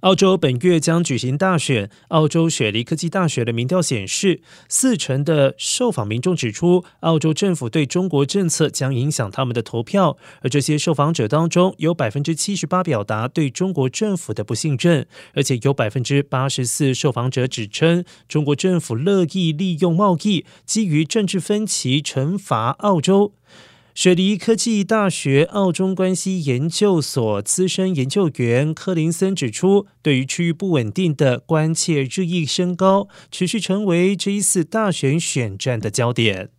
澳洲本月将举行大选。澳洲雪梨科技大学的民调显示，四成的受访民众指出，澳洲政府对中国政策将影响他们的投票。而这些受访者当中，有百分之七十八表达对中国政府的不信任，而且有百分之八十四受访者指称，中国政府乐意利用贸易，基于政治分歧惩罚澳洲。雪梨科技大学澳中关系研究所资深研究员柯林森指出，对于区域不稳定的关切日益升高，持续成为这一次大选选战的焦点。